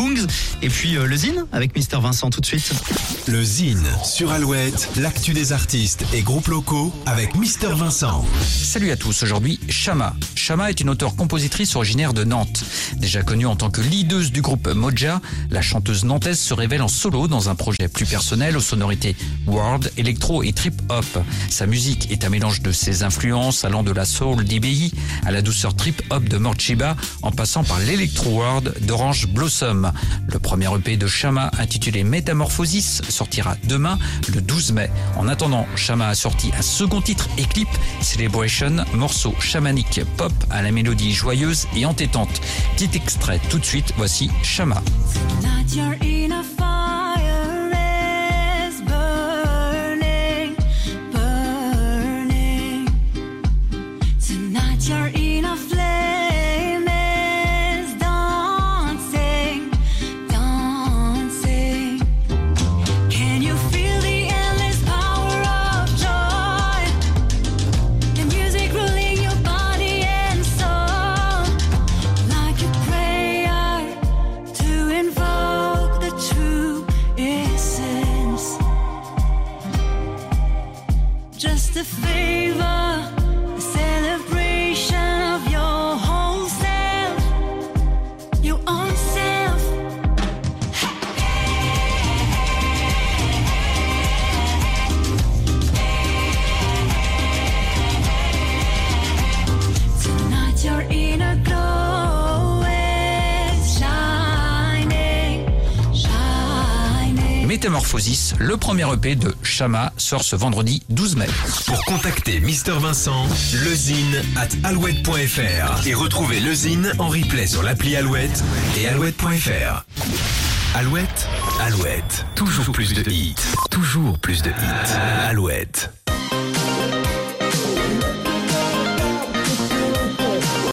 Kungs. Et puis euh, le Zine avec Mister Vincent tout de suite. Le Zine sur Alouette, l'actu des artistes et groupes locaux avec Mister Vincent. Salut à tous, aujourd'hui Shama. Shama est une auteure-compositrice originaire de Nantes. Déjà connue en tant que leaduse du groupe Moja, la chanteuse nantaise se révèle en solo dans un projet plus personnel aux sonorités world, électro et trip-hop. Sa musique est un mélange de ses influences allant de la soul d'IBI à la douceur trip-hop de Morchiba en passant par l'électro-world d'Orange Blossom. Le premier EP de Shama intitulé Metamorphosis sortira demain le 12 mai. En attendant, Shama a sorti un second titre et clip, Celebration, morceau chamanique pop à la mélodie joyeuse et entêtante. Petit extrait tout de suite, voici Shama. A favor, Métamorphosis, le premier EP de Shama, sort ce vendredi 12 mai. Pour contacter Mister Vincent, lezine at alouette.fr et retrouver lezine en replay sur l'appli Alouette et alouette.fr. Alouette, Alouette, toujours plus de hits, toujours plus de hits. Alouette.